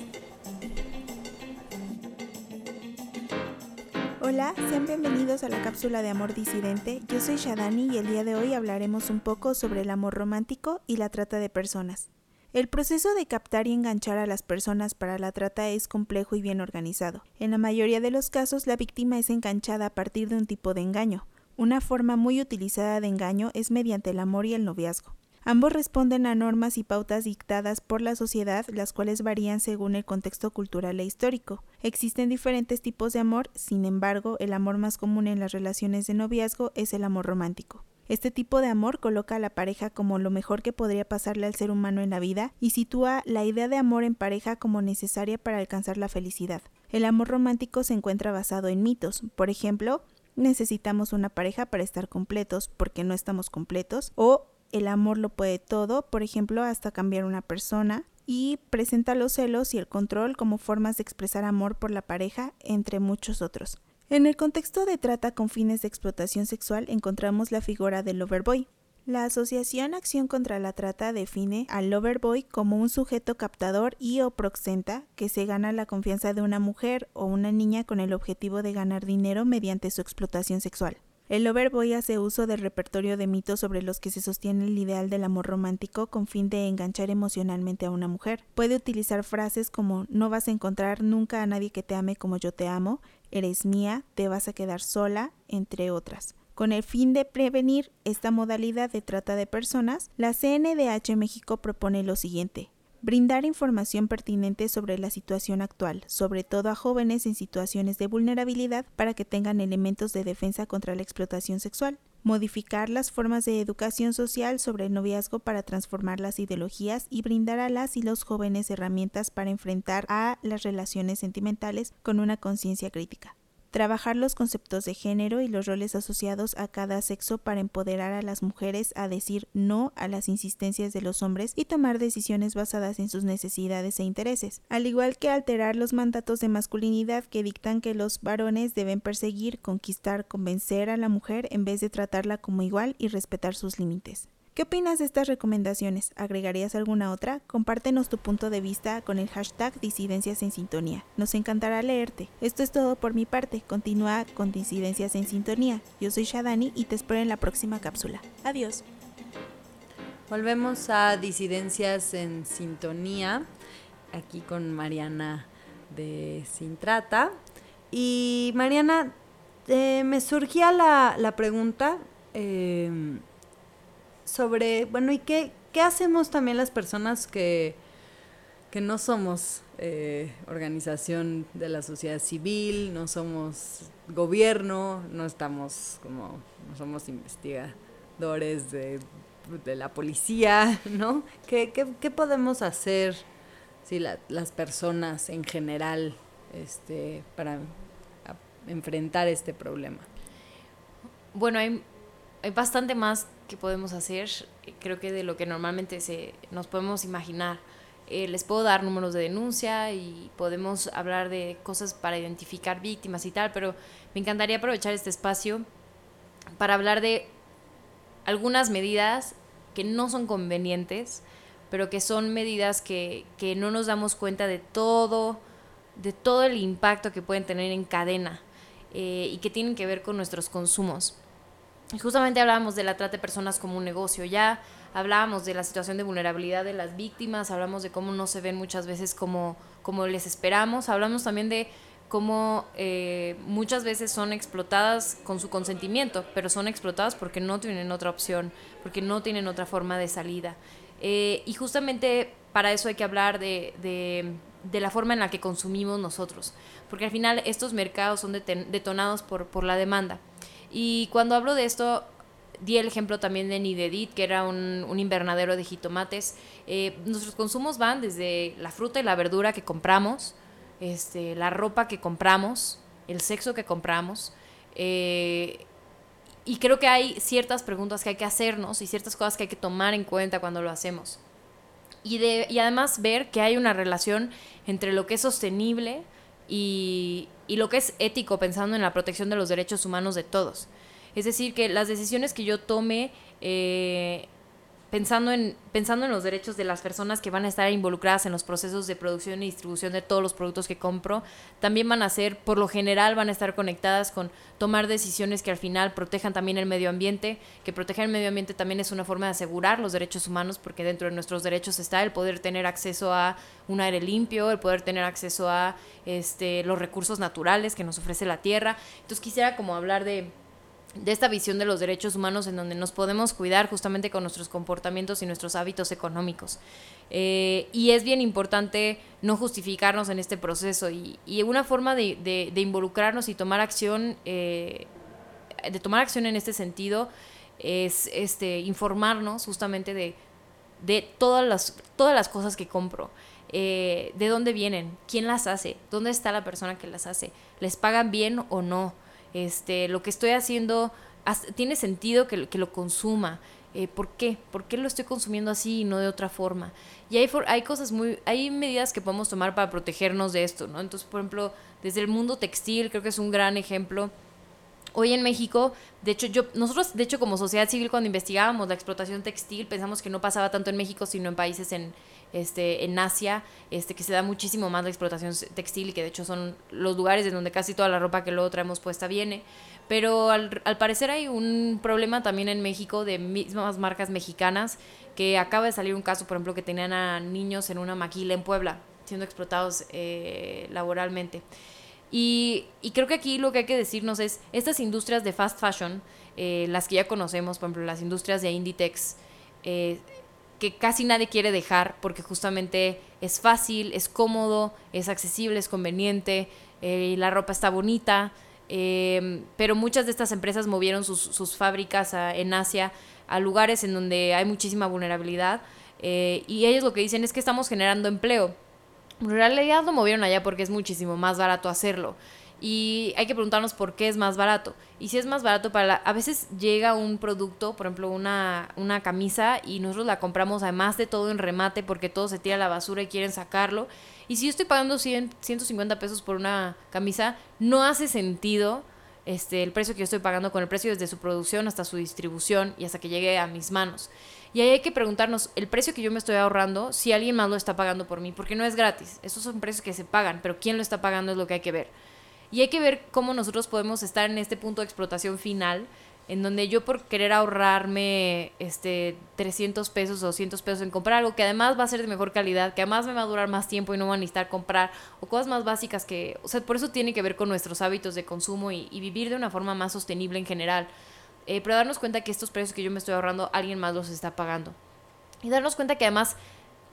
Hola, sean bienvenidos a la cápsula de amor disidente. Yo soy Shadani y el día de hoy hablaremos un poco sobre el amor romántico y la trata de personas. El proceso de captar y enganchar a las personas para la trata es complejo y bien organizado. En la mayoría de los casos, la víctima es enganchada a partir de un tipo de engaño. Una forma muy utilizada de engaño es mediante el amor y el noviazgo. Ambos responden a normas y pautas dictadas por la sociedad, las cuales varían según el contexto cultural e histórico. Existen diferentes tipos de amor, sin embargo, el amor más común en las relaciones de noviazgo es el amor romántico. Este tipo de amor coloca a la pareja como lo mejor que podría pasarle al ser humano en la vida y sitúa la idea de amor en pareja como necesaria para alcanzar la felicidad. El amor romántico se encuentra basado en mitos, por ejemplo, necesitamos una pareja para estar completos porque no estamos completos o el amor lo puede todo, por ejemplo, hasta cambiar una persona, y presenta los celos y el control como formas de expresar amor por la pareja, entre muchos otros. En el contexto de trata con fines de explotación sexual encontramos la figura del loverboy. La Asociación Acción contra la Trata define al loverboy como un sujeto captador y o proxenta que se gana la confianza de una mujer o una niña con el objetivo de ganar dinero mediante su explotación sexual. El Loverboy hace uso del repertorio de mitos sobre los que se sostiene el ideal del amor romántico con fin de enganchar emocionalmente a una mujer. Puede utilizar frases como no vas a encontrar nunca a nadie que te ame como yo te amo, eres mía, te vas a quedar sola, entre otras. Con el fin de prevenir esta modalidad de trata de personas, la CNDH México propone lo siguiente brindar información pertinente sobre la situación actual, sobre todo a jóvenes en situaciones de vulnerabilidad para que tengan elementos de defensa contra la explotación sexual, modificar las formas de educación social sobre el noviazgo para transformar las ideologías y brindar a las y los jóvenes herramientas para enfrentar a las relaciones sentimentales con una conciencia crítica trabajar los conceptos de género y los roles asociados a cada sexo para empoderar a las mujeres a decir no a las insistencias de los hombres y tomar decisiones basadas en sus necesidades e intereses, al igual que alterar los mandatos de masculinidad que dictan que los varones deben perseguir, conquistar, convencer a la mujer en vez de tratarla como igual y respetar sus límites. ¿Qué opinas de estas recomendaciones? ¿Agregarías alguna otra? Compártenos tu punto de vista con el hashtag Disidencias en Sintonía. Nos encantará leerte. Esto es todo por mi parte. Continúa con Disidencias en Sintonía. Yo soy Shadani y te espero en la próxima cápsula. Adiós. Volvemos a Disidencias en Sintonía, aquí con Mariana de Sintrata. Y Mariana, eh, me surgía la, la pregunta eh, sobre, bueno, ¿y qué, qué hacemos también las personas que, que no somos eh, organización de la sociedad civil, no somos gobierno, no estamos como, no somos investigadores de, de la policía, ¿no? ¿Qué, qué, qué podemos hacer si la, las personas en general este, para enfrentar este problema? Bueno, hay, hay bastante más que podemos hacer, creo que de lo que normalmente se, nos podemos imaginar. Eh, les puedo dar números de denuncia y podemos hablar de cosas para identificar víctimas y tal, pero me encantaría aprovechar este espacio para hablar de algunas medidas que no son convenientes, pero que son medidas que, que no nos damos cuenta de todo, de todo el impacto que pueden tener en cadena eh, y que tienen que ver con nuestros consumos. Justamente hablábamos de la trata de personas como un negocio, ya hablábamos de la situación de vulnerabilidad de las víctimas, hablamos de cómo no se ven muchas veces como, como les esperamos, hablamos también de cómo eh, muchas veces son explotadas con su consentimiento, pero son explotadas porque no tienen otra opción, porque no tienen otra forma de salida. Eh, y justamente para eso hay que hablar de, de, de, la forma en la que consumimos nosotros, porque al final estos mercados son detonados por, por la demanda. Y cuando hablo de esto, di el ejemplo también de Nidedit, que era un, invernadero de jitomates. Eh, nuestros consumos van desde la fruta y la verdura que compramos, este, la ropa que compramos, el sexo que compramos. Eh, y creo que hay ciertas preguntas que hay que hacernos y ciertas cosas que hay que tomar en cuenta cuando lo hacemos. Y, de, y además ver que hay una relación entre lo que es sostenible y, y lo que es ético pensando en la protección de los derechos humanos de todos. Es decir, que las decisiones que yo tome eh, pensando, en, pensando en los derechos de las personas que van a estar involucradas en los procesos de producción y distribución de todos los productos que compro, también van a ser, por lo general, van a estar conectadas con tomar decisiones que al final protejan también el medio ambiente, que proteger el medio ambiente también es una forma de asegurar los derechos humanos, porque dentro de nuestros derechos está el poder tener acceso a un aire limpio, el poder tener acceso a este, los recursos naturales que nos ofrece la tierra. Entonces quisiera como hablar de de esta visión de los derechos humanos en donde nos podemos cuidar justamente con nuestros comportamientos y nuestros hábitos económicos. Eh, y es bien importante no justificarnos en este proceso y, y una forma de, de, involucrarnos y tomar acción, eh, de tomar acción en este sentido es este, informarnos justamente de, de todas, las, todas las cosas que compro. Eh, de dónde vienen, quién las hace, dónde está la persona que las hace, les pagan bien o no, este, lo que estoy haciendo tiene sentido que, lo consuma. Eh, ¿Por qué? ¿Por qué lo estoy consumiendo así y no de otra forma? Y hay, hay cosas muy, hay medidas que podemos tomar para protegernos de esto, ¿no? Entonces, por ejemplo, desde el mundo textil creo que es un gran ejemplo. Hoy en México, de hecho, yo, nosotros, de hecho, como sociedad civil, cuando investigábamos la explotación textil, pensamos que no pasaba tanto en México, sino en países en, este, en Asia, este, que se da muchísimo más la explotación textil y que de hecho son los lugares en donde casi toda la ropa que luego traemos puesta viene. Pero al, al parecer hay un problema también en México de mismas marcas mexicanas, que acaba de salir un caso, por ejemplo, que tenían a niños en una maquila en Puebla, siendo explotados eh, laboralmente. Y, y, creo que aquí lo que hay que decirnos es, estas industrias de fast fashion, eh, las que ya conocemos, por ejemplo, las industrias de Inditex, eh, que casi nadie quiere dejar porque justamente es fácil, es cómodo, es accesible, es conveniente, eh, y la ropa está bonita, eh, pero muchas de estas empresas movieron sus, sus fábricas en Asia a lugares en donde hay muchísima vulnerabilidad eh, y ellos lo que dicen es que estamos generando empleo. En realidad lo movieron allá porque es muchísimo más barato hacerlo y hay que preguntarnos por qué es más barato. Y si es más barato para la, A veces llega un producto, por ejemplo, una, una camisa, y nosotros la compramos además de todo en remate porque todo se tira a la basura y quieren sacarlo. Y si yo estoy pagando 100, 150 pesos por una camisa, no hace sentido este, el precio que yo estoy pagando con el precio desde su producción hasta su distribución y hasta que llegue a mis manos. Y ahí hay que preguntarnos, el precio que yo me estoy ahorrando, si alguien más lo está pagando por mí, porque no es gratis. Esos son precios que se pagan, pero quién lo está pagando es lo que hay que ver. Y hay que ver cómo nosotros podemos estar en este punto de explotación final en donde yo por querer ahorrarme este 300 pesos o 200 pesos en comprar algo que además va a ser de mejor calidad, que además me va a durar más tiempo y no va a necesitar comprar, o cosas más básicas que, o sea, por eso tiene que ver con nuestros hábitos de consumo y, vivir de una forma más sostenible en general. Eh, pero darnos cuenta que estos precios que yo me estoy ahorrando, alguien más los está pagando. Y darnos cuenta que además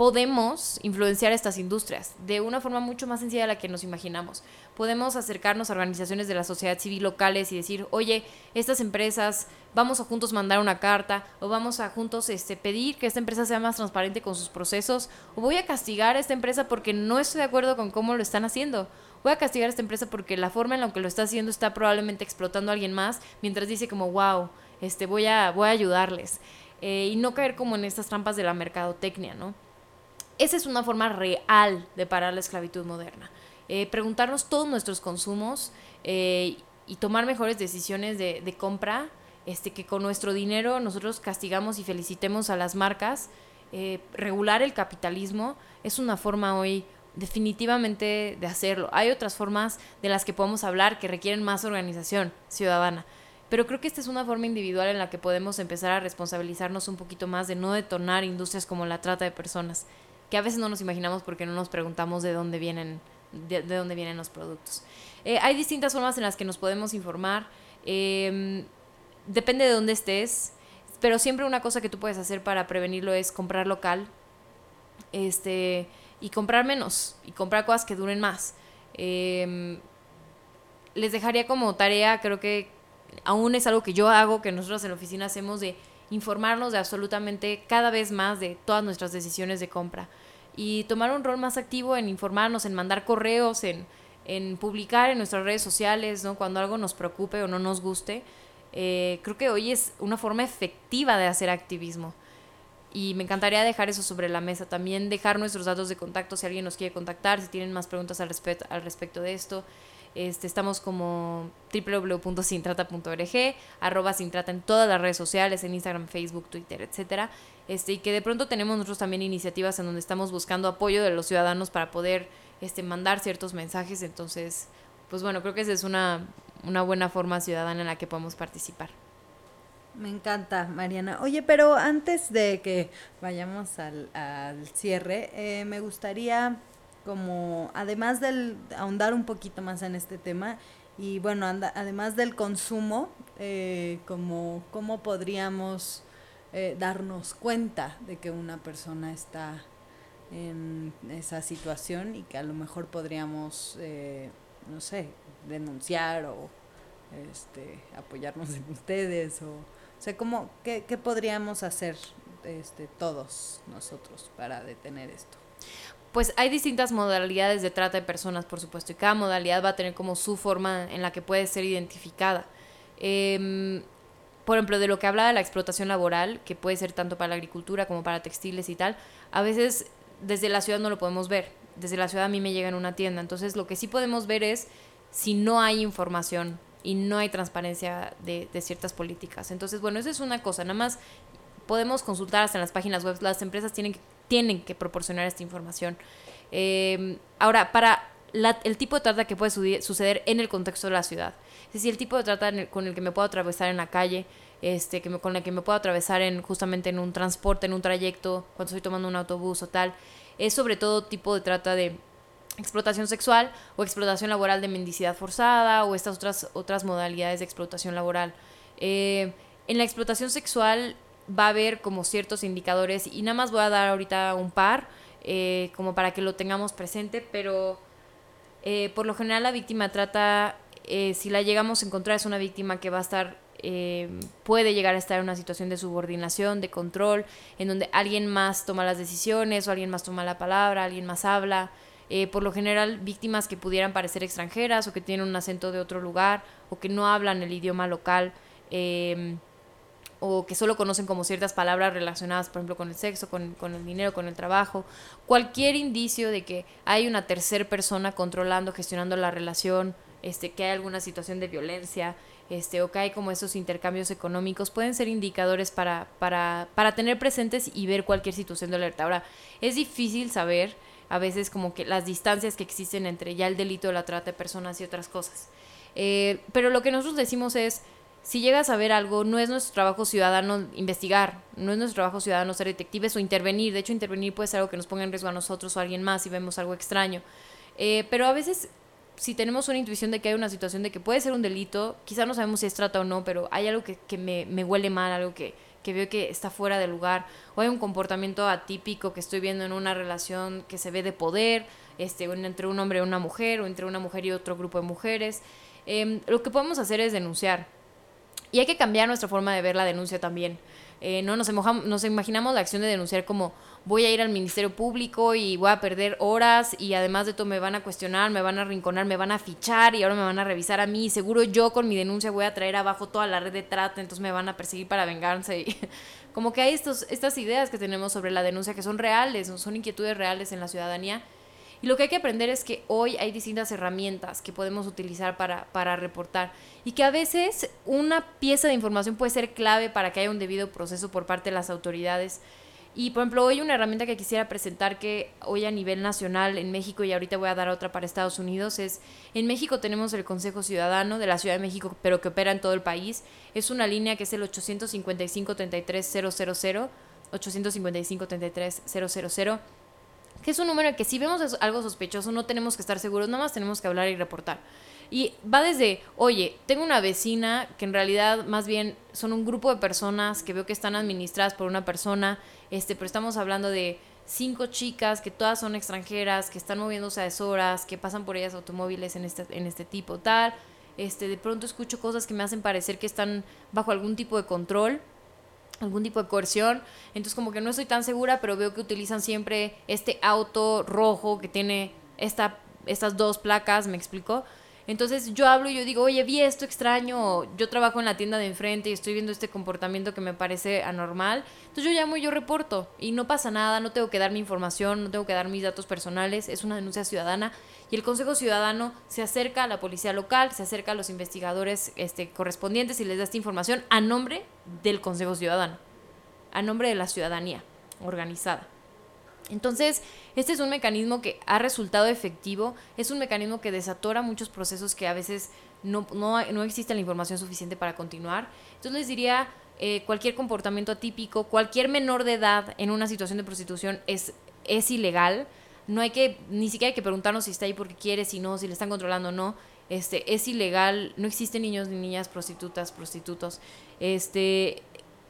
podemos influenciar estas industrias de una forma mucho más sencilla de la que nos imaginamos. Podemos acercarnos a organizaciones de la sociedad civil locales y decir, oye, estas empresas, vamos a juntos mandar una carta o vamos a juntos este, pedir que esta empresa sea más transparente con sus procesos o voy a castigar a esta empresa porque no estoy de acuerdo con cómo lo están haciendo. Voy a castigar a esta empresa porque la forma en la que lo está haciendo está probablemente explotando a alguien más mientras dice como, wow, este, voy, a, voy ayudarles. Eh, y no caer como en estas trampas de la mercadotecnia, ¿no? Esa es una forma real de parar la esclavitud moderna. Eh, preguntarnos todos nuestros consumos eh, y tomar mejores decisiones de, compra, este, que con nuestro dinero nosotros castigamos y felicitemos a las marcas. Eh, regular el capitalismo es una forma hoy definitivamente de hacerlo. Hay otras formas de las que podemos hablar que requieren más organización ciudadana. Pero creo que esta es una forma individual en la que podemos empezar a responsabilizarnos un poquito más de no detonar industrias como la trata de personas que a veces no nos imaginamos porque no nos preguntamos de dónde vienen, de, dónde vienen los productos. Eh, hay distintas formas en las que nos podemos informar. Em, depende de dónde estés, pero siempre una cosa que tú puedes hacer para prevenirlo es comprar local este, y comprar menos y comprar cosas que duren más. Em, les dejaría como tarea, creo que aún es algo que yo hago, que nosotros en la oficina hacemos de informarnos de absolutamente cada vez más de todas nuestras decisiones de compra y tomar un rol más activo en informarnos, en mandar correos, en, en publicar en nuestras redes sociales, ¿no? Cuando algo nos preocupe o no nos guste. Eh, creo que hoy es una forma efectiva de hacer activismo. Y me encantaría dejar eso sobre la mesa. También dejar nuestros datos de contacto si alguien nos quiere contactar, si tienen más preguntas al, respecto al respecto de esto. Este, estamos como www.sintrata.org, arroba sintrata en todas las redes sociales, en Instagram, Facebook, Twitter, etcétera. Este, y que de pronto tenemos nosotros también iniciativas en donde estamos buscando apoyo de los ciudadanos para poder este, mandar ciertos mensajes. Entonces, pues bueno, creo que esa es una, una buena forma ciudadana en la que podemos participar. Me encanta, Mariana. Oye, pero antes de que vayamos al, al cierre, eh, me gustaría como además del ahondar un poquito más en este tema y bueno, además del consumo, eh, como cómo podríamos eh, darnos cuenta de que una persona está en esa situación y que a lo mejor podríamos, eh, no sé, denunciar o este, apoyarnos en ustedes o, o sea, ¿cómo, qué, qué podríamos hacer este, todos nosotros para detener esto? Pues hay distintas modalidades de trata de personas, por supuesto, y cada modalidad va a tener como su forma en la que puede ser identificada. Em, por ejemplo, de lo que habla de la explotación laboral, que puede ser tanto para la agricultura como para textiles y tal, a veces desde la ciudad no lo podemos ver. Desde la ciudad a mí me llega en una tienda. Entonces, lo que sí podemos ver es si no hay información y no hay transparencia de, de ciertas políticas. Entonces, bueno, esa es una cosa. Nada más podemos consultar hasta en las páginas web. Las empresas tienen que tienen que proporcionar esta información. Eh, ahora, para el tipo de trata que puede suceder en el contexto de la ciudad. Es decir, el tipo de trata con el que me puedo atravesar en la calle, este, que me, con el que me puedo atravesar en, justamente en un transporte, en un trayecto, cuando estoy tomando un autobús o tal, es sobre todo tipo de trata de explotación sexual o explotación laboral de mendicidad forzada o estas otras, otras modalidades de explotación laboral. Eh, en la explotación sexual va a haber como ciertos indicadores y nada más voy a dar ahorita un par eh, como para que lo tengamos presente, pero eh, por lo general la víctima trata, eh, si la llegamos a encontrar es una víctima que va a estar, puede llegar a estar en una situación de subordinación, de control, en donde alguien más toma las decisiones o alguien más toma la palabra, alguien más habla. por lo general víctimas que pudieran parecer extranjeras o que tienen un acento de otro lugar o que no hablan el idioma local o que solo conocen como ciertas palabras relacionadas, por ejemplo, con el sexo, con, el dinero, con el trabajo, cualquier indicio de que hay una tercera persona controlando, gestionando la relación, este, que hay alguna situación de violencia, este, o que hay como esos intercambios económicos, pueden ser indicadores para, para, para tener presentes y ver cualquier situación de alerta. Ahora, es difícil saber a veces como que las distancias que existen entre ya el delito de la trata de personas y otras cosas. Eh, pero lo que nosotros decimos es, si llegas a ver algo, no es nuestro trabajo ciudadano investigar, no es nuestro trabajo ciudadano ser detectives o intervenir. De hecho, intervenir puede ser algo que nos ponga en riesgo a nosotros o a alguien más si vemos algo extraño. Eh, pero a veces, si tenemos una intuición de que hay una situación de que puede ser un delito, quizá no sabemos si es trata o no, pero hay algo que, que me, huele mal, algo que, que veo que está fuera de lugar, o hay un comportamiento atípico que estoy viendo en una relación que se ve de poder, este, entre un hombre y una mujer, o entre una mujer y otro grupo de mujeres. Eh, lo que podemos hacer es denunciar y hay que cambiar nuestra forma de ver la denuncia también. Eh, no nos, imaginamos la acción de denunciar como voy a ir al Ministerio Público y voy a perder horas y además de todo me van a cuestionar, me van a rinconar, me van a fichar y ahora me van a revisar a mí. Seguro yo con mi denuncia voy a traer abajo toda la red de trata, entonces me van a perseguir para vengarse. Como que hay estos, estas ideas que tenemos sobre la denuncia que son reales, son inquietudes reales en la ciudadanía y lo que hay que aprender es que hoy hay distintas herramientas que podemos utilizar para, para reportar y que a veces una pieza de información puede ser clave para que haya un debido proceso por parte de las autoridades. Y por ejemplo, hoy una herramienta que quisiera presentar que hoy a nivel nacional en México y ahorita voy a dar otra para Estados Unidos es, en México tenemos el Consejo Ciudadano de la Ciudad de México, pero que opera en todo el país. Es una línea que es el 855 33 000, 855 33 000 que es un número que si vemos algo sospechoso no tenemos que estar seguros, nada más tenemos que hablar y reportar. Y va desde, oye, tengo una vecina que en realidad más bien son un grupo de personas que veo que están administradas por una persona, este, pero estamos hablando de cinco chicas que todas son extranjeras, que están moviéndose a deshoras, que pasan por ellas automóviles en este, en este tipo, tal. Este, de pronto escucho cosas que me hacen parecer que están bajo algún tipo de control algún tipo de coerción. Entonces como que no estoy tan segura, pero veo que utilizan siempre este auto rojo que tiene esta, estas dos placas, me explicó. Entonces yo hablo y yo digo, oye, vi esto extraño, yo trabajo en la tienda de enfrente y estoy viendo este comportamiento que me parece anormal. Entonces yo llamo y yo reporto y no pasa nada, no tengo que dar mi información, no tengo que dar mis datos personales, es una denuncia ciudadana y el Consejo Ciudadano se acerca a la policía local, se acerca a los investigadores este, correspondientes y les da esta información a nombre del Consejo Ciudadano, a nombre de la ciudadanía organizada. Entonces, este es un mecanismo que ha resultado efectivo, es un mecanismo que desatora muchos procesos que a veces no, no, existe la información suficiente para continuar. Entonces les diría, eh, cualquier comportamiento atípico, cualquier menor de edad en una situación de prostitución es, es ilegal. No hay que, ni siquiera hay que preguntarnos si está ahí porque quiere, si no, si le están controlando o no. Este, es ilegal, no existen niños ni niñas prostitutas, prostitutos. Este,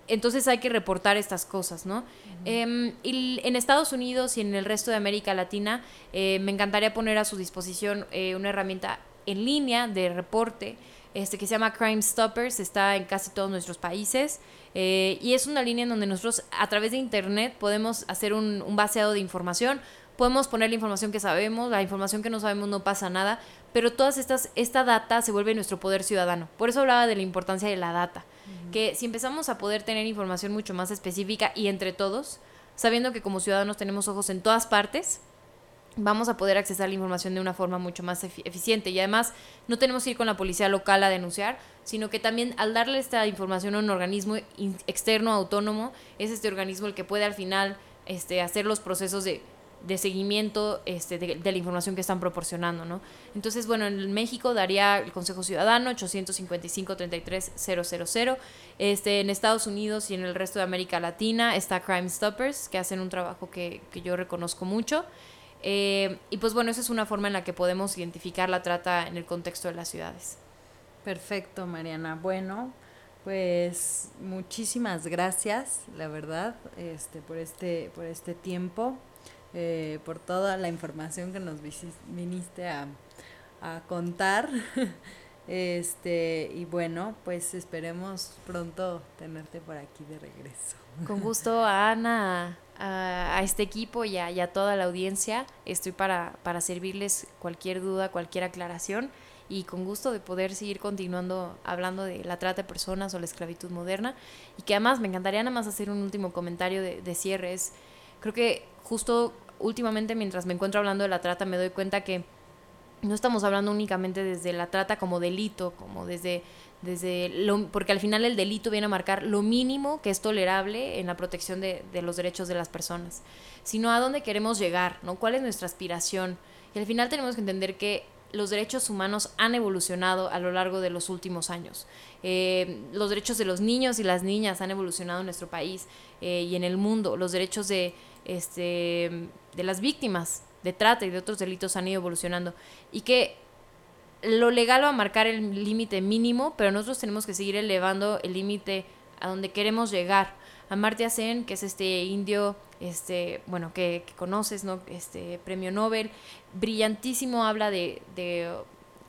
entonces hay que reportar estas cosas, ¿no? Em, y en Estados Unidos y en el resto de América Latina eh, me encantaría poner a su disposición eh, una herramienta en línea de reporte este, que se llama Crime Stoppers, está en casi todos nuestros países eh, y es una línea en donde nosotros a través de Internet podemos hacer un, un vaciado de información, podemos poner la información que sabemos, la información que no sabemos no pasa nada, pero todas estas, esta data se vuelve nuestro poder ciudadano. Por eso hablaba de la importancia de la data que si empezamos a poder tener información mucho más específica y entre todos, sabiendo que como ciudadanos tenemos ojos en todas partes, vamos a poder accesar la información de una forma mucho más eficiente. Y además, no tenemos que ir con la policía local a denunciar, sino que también al darle esta información a un organismo externo, autónomo, es este organismo el que puede al final este, hacer los procesos de de seguimiento este, de, la información que están proporcionando, ¿no? Entonces, bueno, en México daría el Consejo Ciudadano 855-33-000. Este, en Estados Unidos y en el resto de América Latina está Crime Stoppers, que hacen un trabajo que, que yo reconozco mucho. Eh, y pues bueno, esa es una forma en la que podemos identificar la trata en el contexto de las ciudades. Perfecto, Mariana. Bueno, pues muchísimas gracias, la verdad, este, por este, por este tiempo. Eh, por toda la información que nos viniste a, contar. Este, y bueno, pues esperemos pronto tenerte por aquí de regreso. Con gusto a Ana, a, este equipo y a, toda la audiencia. Estoy para, para servirles cualquier duda, cualquier aclaración y con gusto de poder seguir continuando hablando de la trata de personas o la esclavitud moderna. Y que además me encantaría nada más hacer un último comentario de, de cierre. Es, creo que justo últimamente mientras me encuentro hablando de la trata me doy cuenta que no estamos hablando únicamente desde la trata como delito, como desde, desde lo, porque al final el delito viene a marcar lo mínimo que es tolerable en la protección de, de los derechos de las personas, sino a dónde queremos llegar, ¿no? ¿Cuál es nuestra aspiración? Y al final tenemos que entender que los derechos humanos han evolucionado a lo largo de los últimos años. Eh, los derechos de los niños y las niñas han evolucionado en nuestro país eh, y en el mundo. Los derechos de, este, de las víctimas de trata y de otros delitos han ido evolucionando. Y que lo legal va a marcar el límite mínimo, pero nosotros tenemos que seguir elevando el límite a donde queremos llegar. Amartya Sen, que es este indio, este, bueno, que, conoces, ¿no? Este premio Nobel, brillantísimo, habla de, de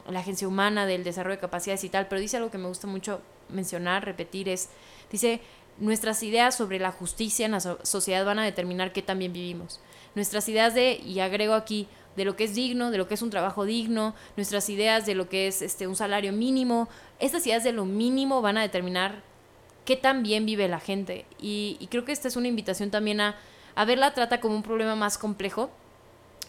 la agencia humana, del desarrollo de capacidades y tal, pero dice algo que me gusta mucho mencionar, repetir, es, dice, nuestras ideas sobre la justicia en la sociedad van a determinar qué también vivimos. Nuestras ideas de, y agrego aquí, de lo que es digno, de lo que es un trabajo digno, nuestras ideas de lo que es este, un salario mínimo, estas ideas de lo mínimo van a determinar qué tan bien vive la gente. Y, creo que esta es una invitación también a, a ver la trata como un problema más complejo,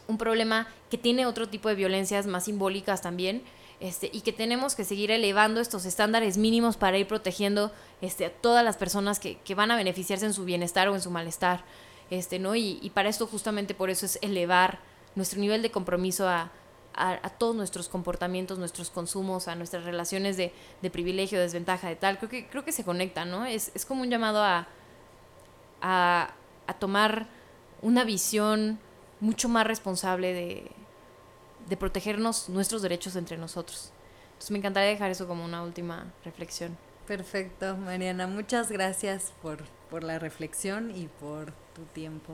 un problema que tiene otro tipo de violencias más simbólicas también. Este, y que tenemos que seguir elevando estos estándares mínimos para ir protegiendo este, a todas las personas que van a beneficiarse en su bienestar o en su malestar. Este, ¿no? Y, y, para esto justamente por eso es elevar nuestro nivel de compromiso a, a, todos nuestros comportamientos, nuestros consumos, a nuestras relaciones de, de, privilegio, desventaja, de tal. Creo que, creo que se conecta, ¿no? Es, es como un llamado a, a, a, tomar una visión mucho más responsable de, de protegernos nuestros derechos entre nosotros. Entonces me encantaría dejar eso como una última reflexión. Perfecto, Mariana. Muchas gracias por, por la reflexión y por tu tiempo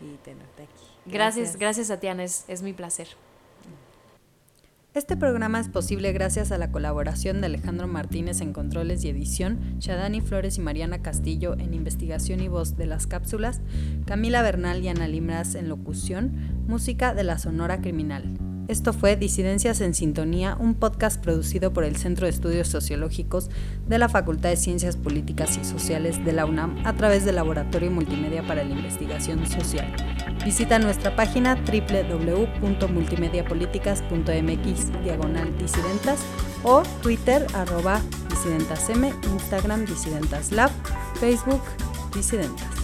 y tenerte aquí. Gracias, gracias, a Tiana, es, es mi placer. Este programa es posible gracias a la colaboración de Alejandro Martínez en controles y edición, Shadani Flores y Mariana Castillo en investigación y voz de las cápsulas, Camila Bernal y Ana Limras en locución, música de la Sonora Criminal. Esto fue Disidencias en Sintonía, un podcast producido por el Centro de Estudios Sociológicos de la Facultad de Ciencias Políticas y Sociales de la UNAM a través del Laboratorio Multimedia para la Investigación Social. Visita nuestra página www.multimediapoliticas.mx diagonal disidentas o Twitter arroba disidentasm, Instagram disidentaslab, Facebook disidentas.